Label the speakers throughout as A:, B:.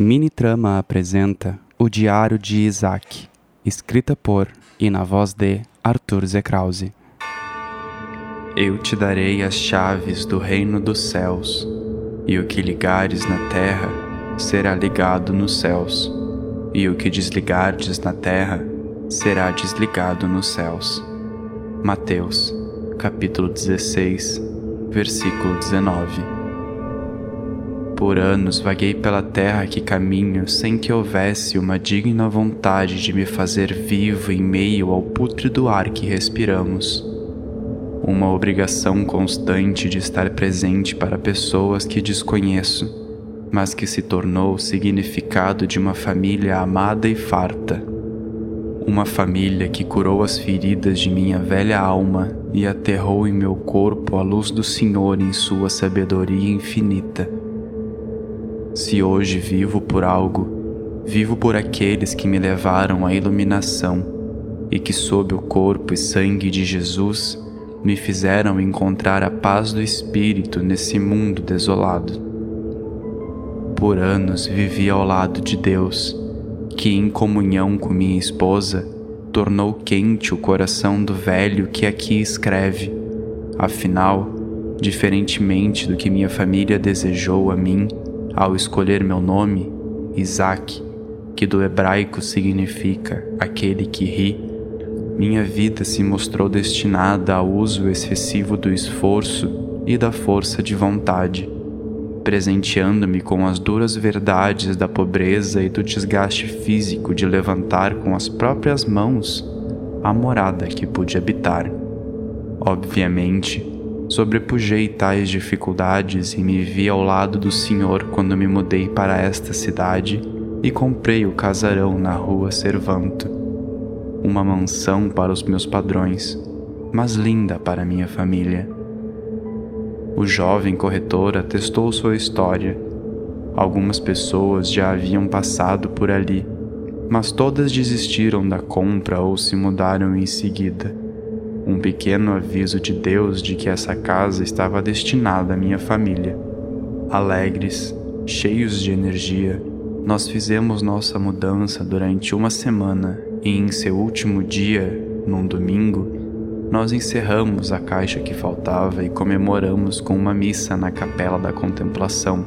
A: Mini Trama apresenta O Diário de Isaac, escrita por e na voz de Arthur Zekrause. Eu te darei as chaves do reino dos céus, e o que ligares na terra será ligado nos céus, e o que desligardes na terra será desligado nos céus. Mateus, capítulo 16, versículo 19. Por anos vaguei pela terra que caminho sem que houvesse uma digna vontade de me fazer vivo em meio ao pútrido ar que respiramos. Uma obrigação constante de estar presente para pessoas que desconheço, mas que se tornou o significado de uma família amada e farta. Uma família que curou as feridas de minha velha alma e aterrou em meu corpo a luz do Senhor em sua sabedoria infinita se hoje vivo por algo, vivo por aqueles que me levaram à iluminação e que, sob o corpo e sangue de Jesus, me fizeram encontrar a paz do Espírito nesse mundo desolado. Por anos vivi ao lado de Deus, que, em comunhão com minha esposa, tornou quente o coração do velho que aqui escreve. Afinal, diferentemente do que minha família desejou a mim, ao escolher meu nome, Isaac, que do hebraico significa aquele que ri, minha vida se mostrou destinada ao uso excessivo do esforço e da força de vontade, presenteando-me com as duras verdades da pobreza e do desgaste físico de levantar com as próprias mãos a morada que pude habitar. Obviamente, Sobrepujei tais dificuldades e me vi ao lado do Senhor quando me mudei para esta cidade e comprei o casarão na rua Servanto. Uma mansão para os meus padrões, mas linda para minha família. O jovem corretor atestou sua história. Algumas pessoas já haviam passado por ali, mas todas desistiram da compra ou se mudaram em seguida um pequeno aviso de Deus de que essa casa estava destinada à minha família. Alegres, cheios de energia, nós fizemos nossa mudança durante uma semana e em seu último dia, num domingo, nós encerramos a caixa que faltava e comemoramos com uma missa na Capela da Contemplação,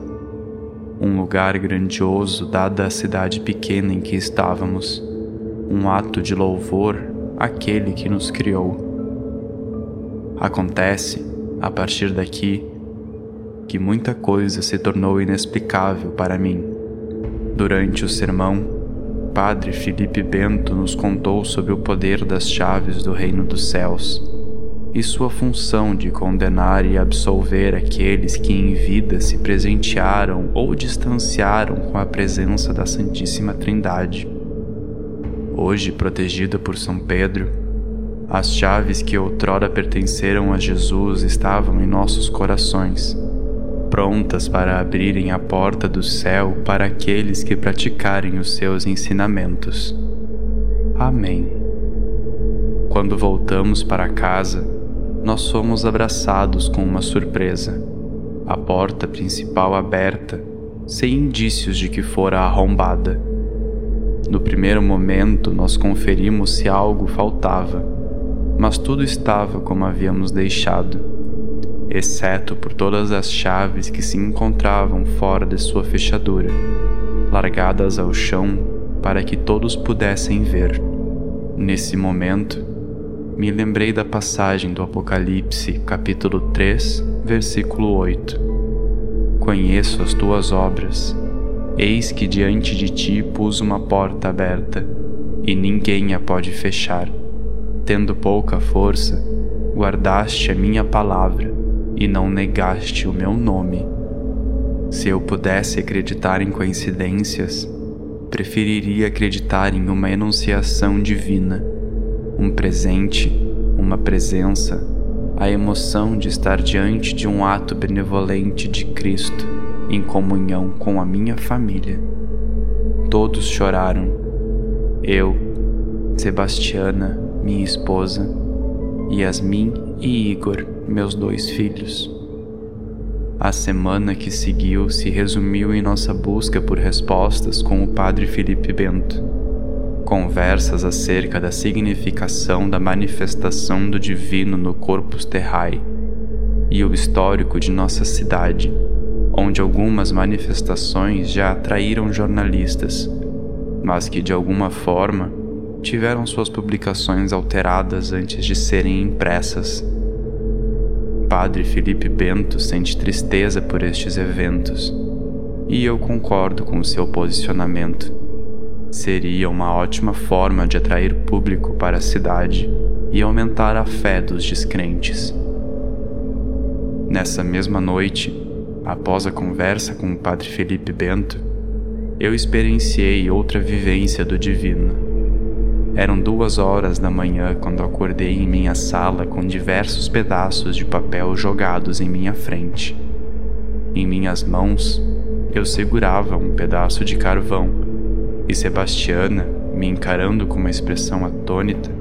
A: um lugar grandioso dada a cidade pequena em que estávamos, um ato de louvor àquele que nos criou. Acontece, a partir daqui, que muita coisa se tornou inexplicável para mim. Durante o sermão, Padre Felipe Bento nos contou sobre o poder das chaves do reino dos céus e sua função de condenar e absolver aqueles que em vida se presentearam ou distanciaram com a presença da Santíssima Trindade. Hoje, protegida por São Pedro, as chaves que outrora pertenceram a Jesus estavam em nossos corações, prontas para abrirem a porta do céu para aqueles que praticarem os seus ensinamentos. Amém. Quando voltamos para casa, nós somos abraçados com uma surpresa. A porta principal aberta, sem indícios de que fora arrombada. No primeiro momento, nós conferimos se algo faltava mas tudo estava como havíamos deixado, exceto por todas as chaves que se encontravam fora de sua fechadura, largadas ao chão para que todos pudessem ver. Nesse momento, me lembrei da passagem do Apocalipse, capítulo 3, versículo 8. Conheço as tuas obras. Eis que diante de ti pus uma porta aberta, e ninguém a pode fechar tendo pouca força, guardaste a minha palavra e não negaste o meu nome. Se eu pudesse acreditar em coincidências, preferiria acreditar em uma enunciação divina, um presente, uma presença, a emoção de estar diante de um ato benevolente de Cristo em comunhão com a minha família. Todos choraram. Eu, Sebastiana, minha esposa, Yasmin e Igor, meus dois filhos. A semana que seguiu se resumiu em nossa busca por respostas com o Padre Felipe Bento. Conversas acerca da significação da manifestação do divino no Corpus Terrae e o histórico de nossa cidade, onde algumas manifestações já atraíram jornalistas, mas que de alguma forma tiveram suas publicações alteradas antes de serem impressas. Padre Felipe Bento sente tristeza por estes eventos, e eu concordo com seu posicionamento. Seria uma ótima forma de atrair público para a cidade e aumentar a fé dos descrentes. Nessa mesma noite, após a conversa com o Padre Felipe Bento, eu experienciei outra vivência do divino. Eram duas horas da manhã quando acordei em minha sala com diversos pedaços de papel jogados em minha frente. Em minhas mãos, eu segurava um pedaço de carvão e Sebastiana, me encarando com uma expressão atônita,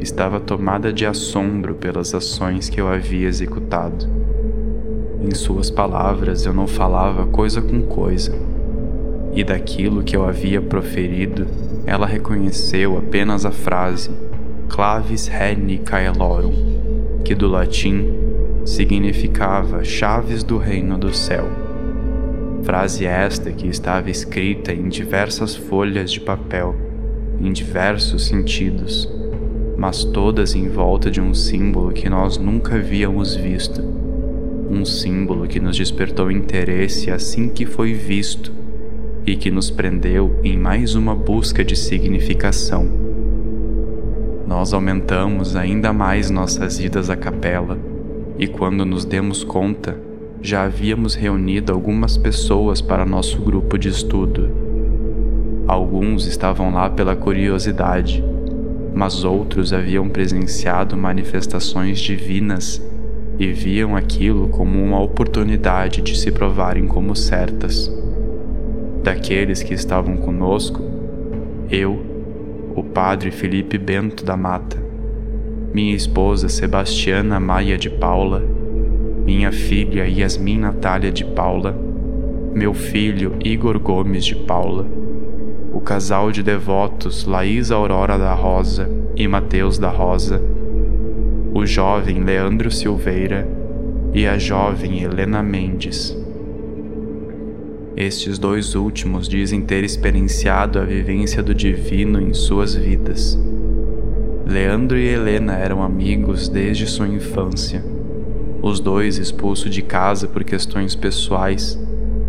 A: estava tomada de assombro pelas ações que eu havia executado. Em suas palavras, eu não falava coisa com coisa e daquilo que eu havia proferido, ela reconheceu apenas a frase clavis regni caelorum, que do latim significava chaves do reino do céu. Frase esta que estava escrita em diversas folhas de papel, em diversos sentidos, mas todas em volta de um símbolo que nós nunca havíamos visto. Um símbolo que nos despertou interesse assim que foi visto e que nos prendeu em mais uma busca de significação. Nós aumentamos ainda mais nossas idas à capela, e quando nos demos conta, já havíamos reunido algumas pessoas para nosso grupo de estudo. Alguns estavam lá pela curiosidade, mas outros haviam presenciado manifestações divinas e viam aquilo como uma oportunidade de se provarem como certas daqueles que estavam conosco, eu, o padre Felipe Bento da Mata, minha esposa Sebastiana Maia de Paula, minha filha Yasmin Natália de Paula, meu filho Igor Gomes de Paula, o casal de devotos Laís Aurora da Rosa e Mateus da Rosa, o jovem Leandro Silveira e a jovem Helena Mendes. Estes dois últimos dizem ter experienciado a vivência do divino em suas vidas. Leandro e Helena eram amigos desde sua infância. Os dois expulsos de casa por questões pessoais,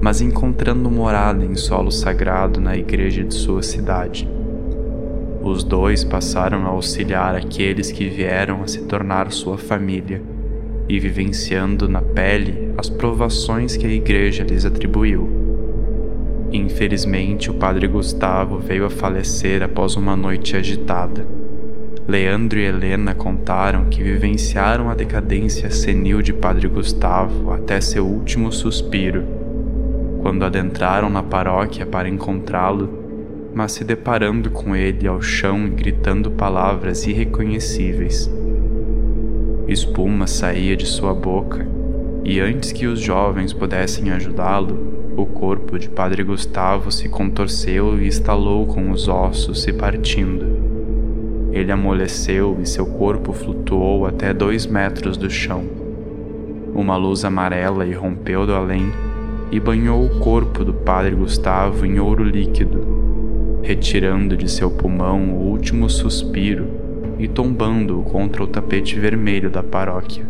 A: mas encontrando morada em solo sagrado na igreja de sua cidade. Os dois passaram a auxiliar aqueles que vieram a se tornar sua família e vivenciando na pele as provações que a igreja lhes atribuiu. Infelizmente, o padre Gustavo veio a falecer após uma noite agitada. Leandro e Helena contaram que vivenciaram a decadência senil de Padre Gustavo até seu último suspiro, quando adentraram na paróquia para encontrá-lo, mas se deparando com ele ao chão e gritando palavras irreconhecíveis. Espuma saía de sua boca, e antes que os jovens pudessem ajudá-lo, o corpo de Padre Gustavo se contorceu e estalou com os ossos se partindo. Ele amoleceu e seu corpo flutuou até dois metros do chão. Uma luz amarela irrompeu do além e banhou o corpo do Padre Gustavo em ouro líquido, retirando de seu pulmão o último suspiro e tombando-o contra o tapete vermelho da paróquia.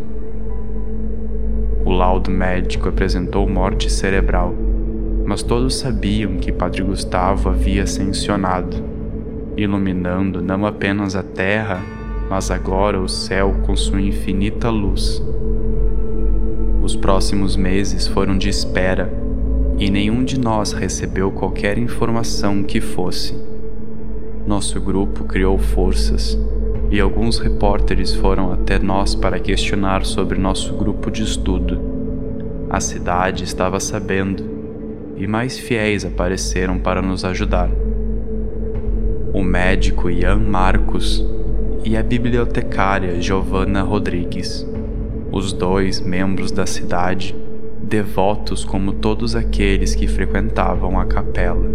A: O laudo médico apresentou morte cerebral mas todos sabiam que Padre Gustavo havia ascensionado, iluminando não apenas a terra, mas agora o céu com sua infinita luz. Os próximos meses foram de espera e nenhum de nós recebeu qualquer informação que fosse. Nosso grupo criou forças e alguns repórteres foram até nós para questionar sobre nosso grupo de estudo. A cidade estava sabendo e mais fiéis apareceram para nos ajudar. O médico Ian Marcos e a bibliotecária Giovanna Rodrigues, os dois membros da cidade, devotos como todos aqueles que frequentavam a capela.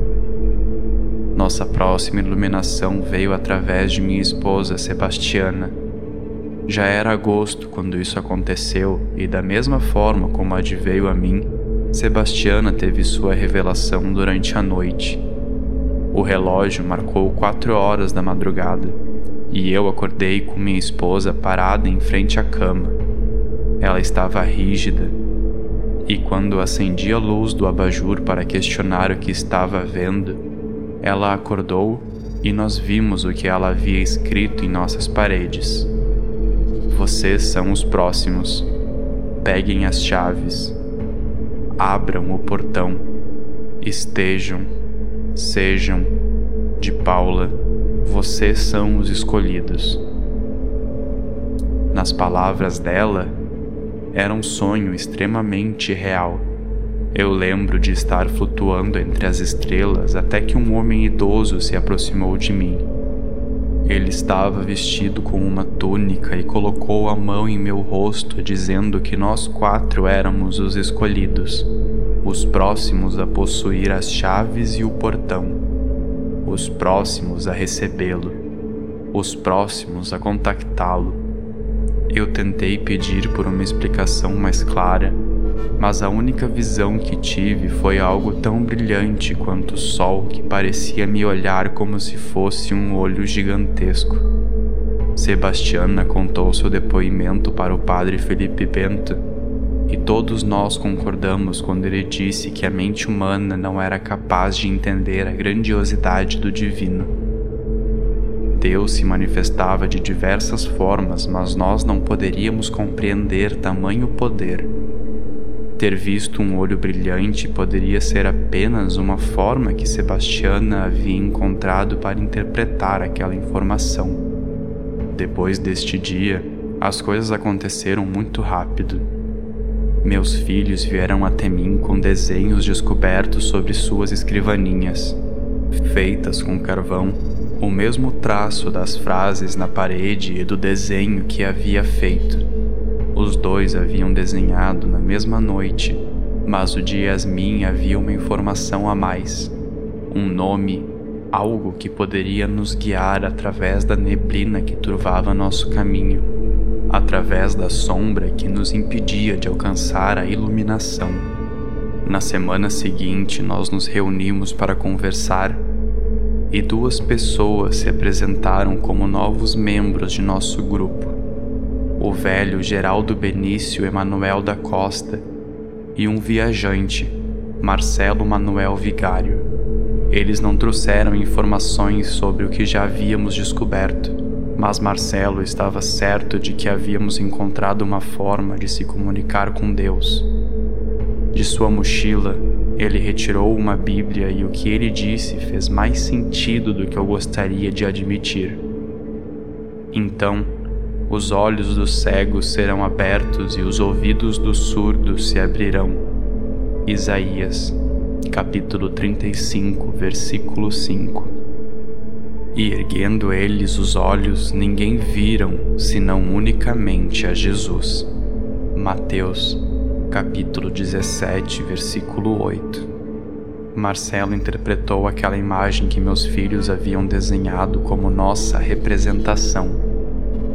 A: Nossa próxima iluminação veio através de minha esposa Sebastiana. Já era agosto quando isso aconteceu, e da mesma forma como a de veio a mim, Sebastiana teve sua revelação durante a noite. O relógio marcou quatro horas da madrugada e eu acordei com minha esposa parada em frente à cama. Ela estava rígida e quando acendi a luz do abajur para questionar o que estava vendo, ela acordou e nós vimos o que ela havia escrito em nossas paredes. Vocês são os próximos. Peguem as chaves. Abram o portão. Estejam, sejam, de Paula, vocês são os escolhidos. Nas palavras dela, era um sonho extremamente real. Eu lembro de estar flutuando entre as estrelas até que um homem idoso se aproximou de mim. Ele estava vestido com uma túnica e colocou a mão em meu rosto, dizendo que nós quatro éramos os escolhidos, os próximos a possuir as chaves e o portão, os próximos a recebê-lo, os próximos a contactá-lo. Eu tentei pedir por uma explicação mais clara mas a única visão que tive foi algo tão brilhante quanto o sol que parecia me olhar como se fosse um olho gigantesco. Sebastiana contou seu depoimento para o padre Felipe Bento, e todos nós concordamos quando ele disse que a mente humana não era capaz de entender a grandiosidade do divino. Deus se manifestava de diversas formas, mas nós não poderíamos compreender tamanho poder ter visto um olho brilhante poderia ser apenas uma forma que Sebastiana havia encontrado para interpretar aquela informação. Depois deste dia, as coisas aconteceram muito rápido. Meus filhos vieram até mim com desenhos descobertos sobre suas escrivaninhas, feitas com carvão, o mesmo traço das frases na parede e do desenho que havia feito. Os dois haviam desenhado na mesma noite, mas o de Yasmin havia uma informação a mais. Um nome, algo que poderia nos guiar através da neblina que turvava nosso caminho, através da sombra que nos impedia de alcançar a iluminação. Na semana seguinte, nós nos reunimos para conversar e duas pessoas se apresentaram como novos membros de nosso grupo o velho Geraldo Benício Emanuel da Costa e um viajante, Marcelo Manuel Vigário. Eles não trouxeram informações sobre o que já havíamos descoberto, mas Marcelo estava certo de que havíamos encontrado uma forma de se comunicar com Deus. De sua mochila, ele retirou uma Bíblia e o que ele disse fez mais sentido do que eu gostaria de admitir. Então, os olhos dos cegos serão abertos e os ouvidos dos surdos se abrirão. Isaías, capítulo 35, versículo 5. E erguendo eles os olhos, ninguém viram senão unicamente a Jesus. Mateus, capítulo 17, versículo 8. Marcelo interpretou aquela imagem que meus filhos haviam desenhado como nossa representação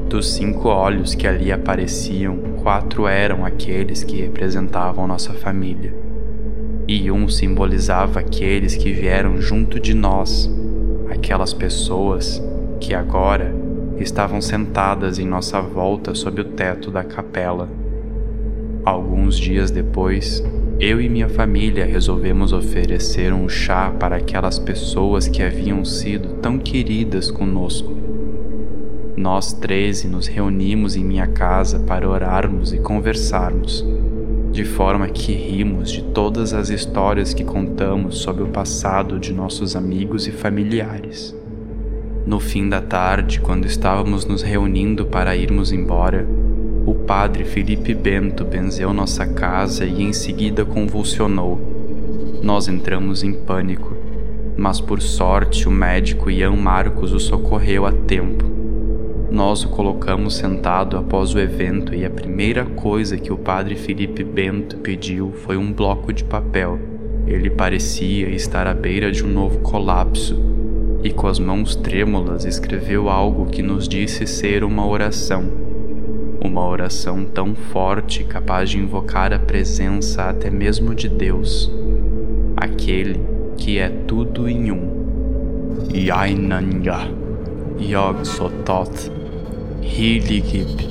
A: dos cinco olhos que ali apareciam, quatro eram aqueles que representavam nossa família, e um simbolizava aqueles que vieram junto de nós, aquelas pessoas que agora estavam sentadas em nossa volta sob o teto da capela. Alguns dias depois, eu e minha família resolvemos oferecer um chá para aquelas pessoas que haviam sido tão queridas conosco nós treze nos reunimos em minha casa para orarmos e conversarmos, de forma que rimos de todas as histórias que contamos sobre o passado de nossos amigos e familiares. No fim da tarde, quando estávamos nos reunindo para irmos embora, o padre Felipe Bento benzeu nossa casa e em seguida convulsionou. Nós entramos em pânico, mas por sorte o médico Ian Marcos o socorreu a tempo Nós o colocamos sentado após o evento e a primeira coisa que o padre Felipe Bento pediu foi um bloco de papel. Ele parecia estar à beira de um novo colapso e, com as mãos trêmulas, escreveu algo que nos disse ser uma oração. Uma oração tão forte capaz de invocar a presença até mesmo de Deus, aquele que é tudo em um. Yainanya Yog Sotot Hiligib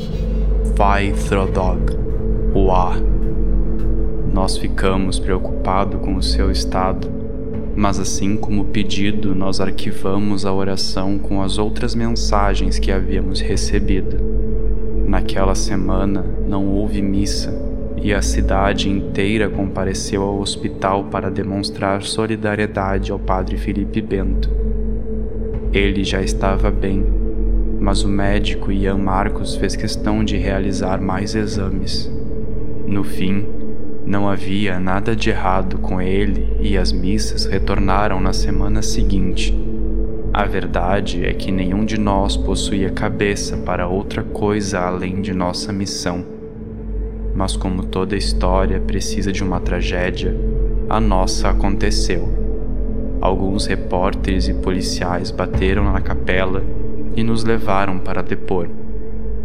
A: Vaithrodog Wa. Nós ficamos preocupados com o seu estado, mas assim como pedido, nós arquivamos a oração com as outras mensagens que havíamos recebido. Naquela semana não houve missa e a cidade inteira compareceu ao hospital para demonstrar solidariedade ao padre Felipe Bento. Ele já estava bem mas o médico Ian Marcos fez questão de realizar mais exames. No fim, não havia nada de errado com ele e as missas retornaram na semana seguinte. A verdade é que nenhum de nós possuía cabeça para outra coisa além de nossa missão. Mas, como toda história precisa de uma tragédia, a nossa aconteceu. Alguns repórteres e policiais bateram na capela e nos levaram para depor.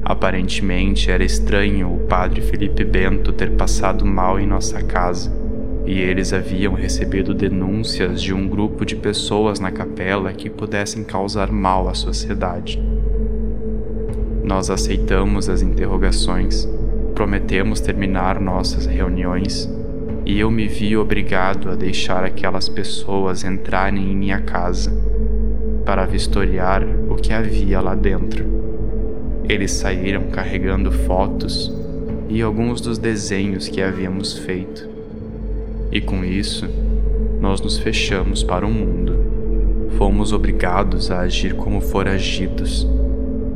A: Aparentemente era estranho o padre Felipe Bento ter passado mal em nossa casa, e eles haviam recebido denúncias de um grupo de pessoas na capela que pudessem causar mal à sociedade. Nós aceitamos as interrogações, prometemos terminar nossas reuniões e eu me vi obrigado a deixar aquelas pessoas entrarem em minha casa para vistoriar o que havia lá dentro. Eles saíram carregando fotos e alguns dos desenhos que havíamos feito. E com isso, nós nos fechamos para o mundo. Fomos obrigados a agir como foragidos,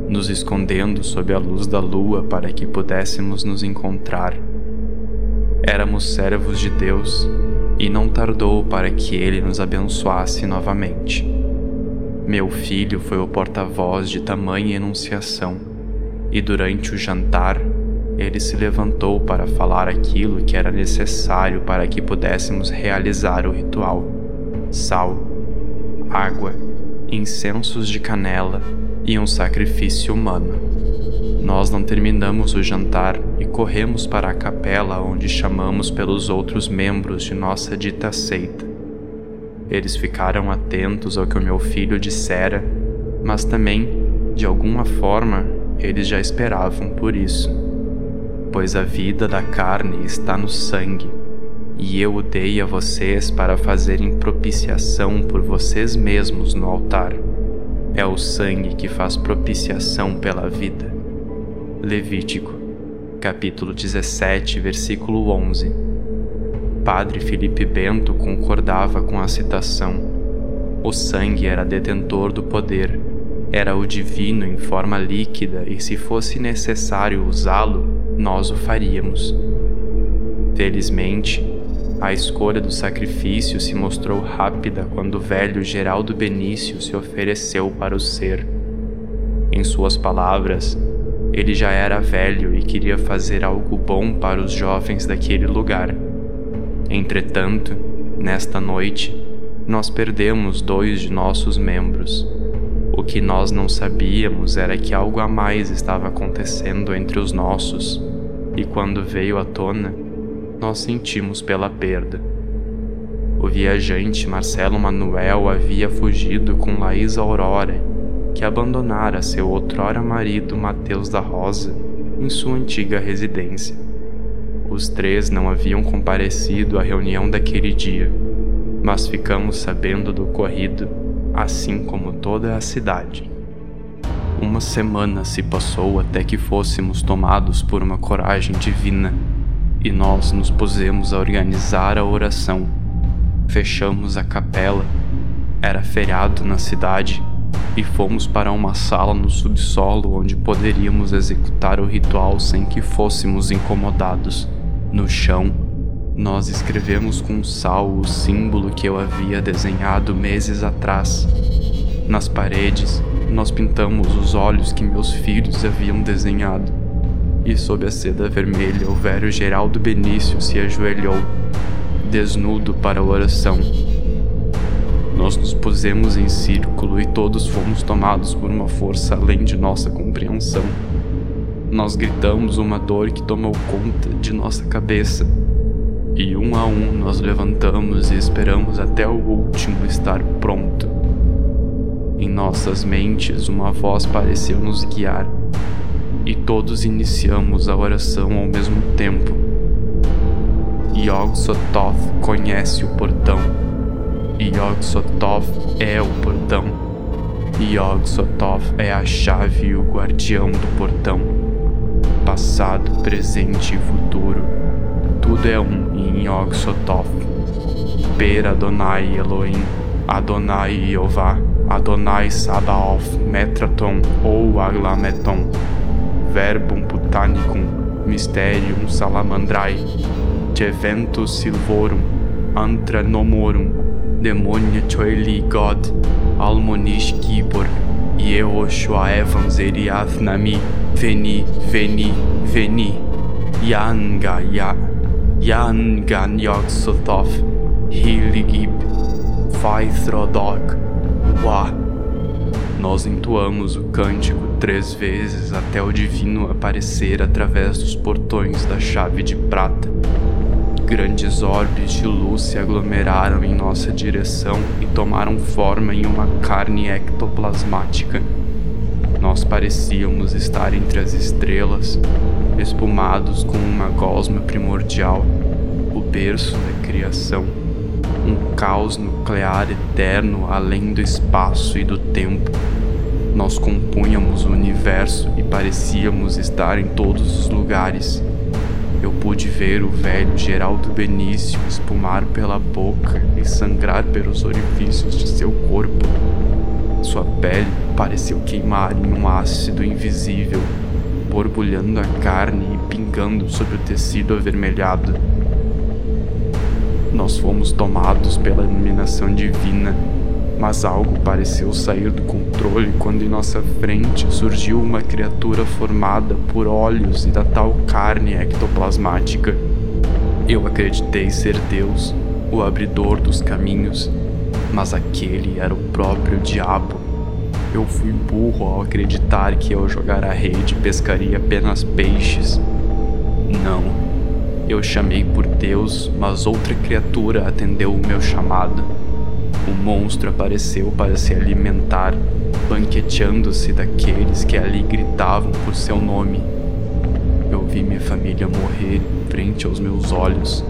A: nos escondendo sob a luz da lua para que pudéssemos nos encontrar. Éramos servos de Deus e não tardou para que Ele nos abençoasse novamente. Meu filho foi o porta-voz de tamanha enunciação, e durante o jantar ele se levantou para falar aquilo que era necessário para que pudéssemos realizar o ritual: sal, água, incensos de canela e um sacrifício humano. Nós não terminamos o jantar e corremos para a capela onde chamamos pelos outros membros de nossa dita seita. Eles ficaram atentos ao que o meu filho dissera, mas também, de alguma forma, eles já esperavam por isso. Pois a vida da carne está no sangue, e eu o dei a vocês para fazerem propiciação por vocês mesmos no altar. É o sangue que faz propiciação pela vida. Levítico, capítulo 17, versículo 11 padre Felipe Bento concordava com a citação. O sangue era detentor do poder, era o divino em forma líquida e, se fosse necessário usá-lo, nós o faríamos. Felizmente, a escolha do sacrifício se mostrou rápida quando o velho Geraldo Benício se ofereceu para o ser. Em suas palavras, ele já era velho e queria fazer algo bom para os jovens daquele lugar. Entretanto, nesta noite, nós perdemos dois de nossos membros. O que nós não sabíamos era que algo a mais estava acontecendo entre os nossos, e quando veio à tona, nós sentimos pela perda. O viajante Marcelo Manuel havia fugido com Laís Aurora, que abandonara seu outrora marido Mateus da Rosa em sua antiga residência. Os três não haviam comparecido à reunião daquele dia, mas ficamos sabendo do ocorrido, assim como toda a cidade. Uma semana se passou até que fôssemos tomados por uma coragem divina e nós nos pusemos a organizar a oração. Fechamos a capela, era feriado na cidade e fomos para uma sala no subsolo onde poderíamos executar o ritual sem que fôssemos incomodados. No chão, nós escrevemos com sal o símbolo que eu havia desenhado meses atrás. Nas paredes, nós pintamos os olhos que meus filhos haviam desenhado. E sob a seda vermelha, o velho Geraldo Benício se ajoelhou, desnudo para a oração. Nós nos pusemos em círculo e todos fomos tomados por uma força além de nossa compreensão. Nós gritamos uma dor que tomou conta de nossa cabeça. E um a um nós levantamos e esperamos até o último estar pronto. Em nossas mentes, uma voz pareceu nos guiar, e todos iniciamos a oração ao mesmo tempo. Yog Sothoth conhece o portão. Yog Sothoth é o portão. Yog Sothoth é a chave e o guardião do portão. Passado, presente e futuro. Tudo é um em Yog Sothoth. Per Adonai Elohim, Adonai Jeová. Adonai Sabaoth Metraton ou Aglameton, Verbum Putanicum, Mysterium Salamandrai, Teventus Silvorum, Antra Nomorum, Demonia Choeli God, Almonish Gibor, Yehoshua Evans Nami, Veni, Veni, Veni, Yanga, Ya, Yangan Yog Sothoth, Hiligib, Faithrodog, Uá! Nós entoamos o cântico três vezes até o divino aparecer através dos portões da chave de prata. Grandes orbes de luz se aglomeraram em nossa direção e tomaram forma em uma carne ectoplasmática. Nós parecíamos estar entre as estrelas, espumados com uma gosma primordial, o berço da criação um caos nuclear eterno além do espaço e do tempo. Nós compunhamos o universo e parecíamos estar em todos os lugares. Eu pude ver o velho Geraldo Benício espumar pela boca e sangrar pelos orifícios de seu corpo. Sua pele pareceu queimar em um ácido invisível, borbulhando a carne e pingando sobre o tecido avermelhado. Nós fomos tomados pela iluminação divina, mas algo pareceu sair do controle quando em nossa frente surgiu uma criatura formada por olhos e da tal carne ectoplasmática. Eu acreditei ser Deus, o abridor dos caminhos, mas aquele era o próprio diabo. Eu fui burro ao acreditar que ao jogar a rede pescaria apenas peixes. Não, eu chamei por Deus, mas outra criatura atendeu o meu chamado. O monstro apareceu para se alimentar, banqueteando-se daqueles que ali gritavam por seu nome. Eu vi minha família morrer frente aos meus olhos.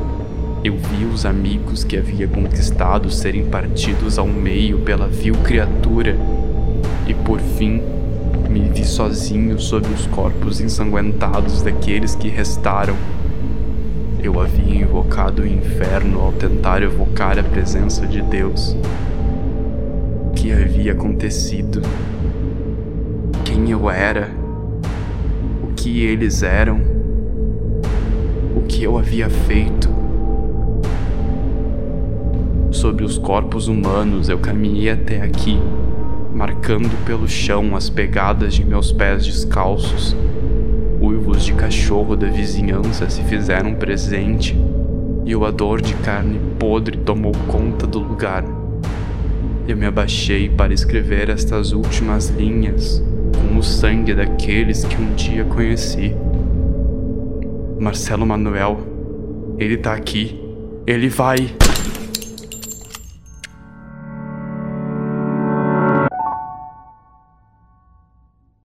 A: Eu vi os amigos que havia conquistado serem partidos ao meio pela vil criatura. E por fim, me vi sozinho sobre os corpos ensanguentados daqueles que restaram. Eu havia invocado o inferno ao tentar evocar a presença de Deus. O que havia acontecido? Quem eu era? O que eles eram? O que eu havia feito? Sobre os corpos humanos eu caminhei até aqui, marcando pelo chão as pegadas de meus pés descalços uivos de cachorro da vizinhança se fizeram presente e o odor de carne podre tomou conta do lugar. Eu me abaixei para escrever estas últimas linhas com o sangue daqueles que um dia conheci. Marcelo Manuel, ele tá aqui. Ele vai.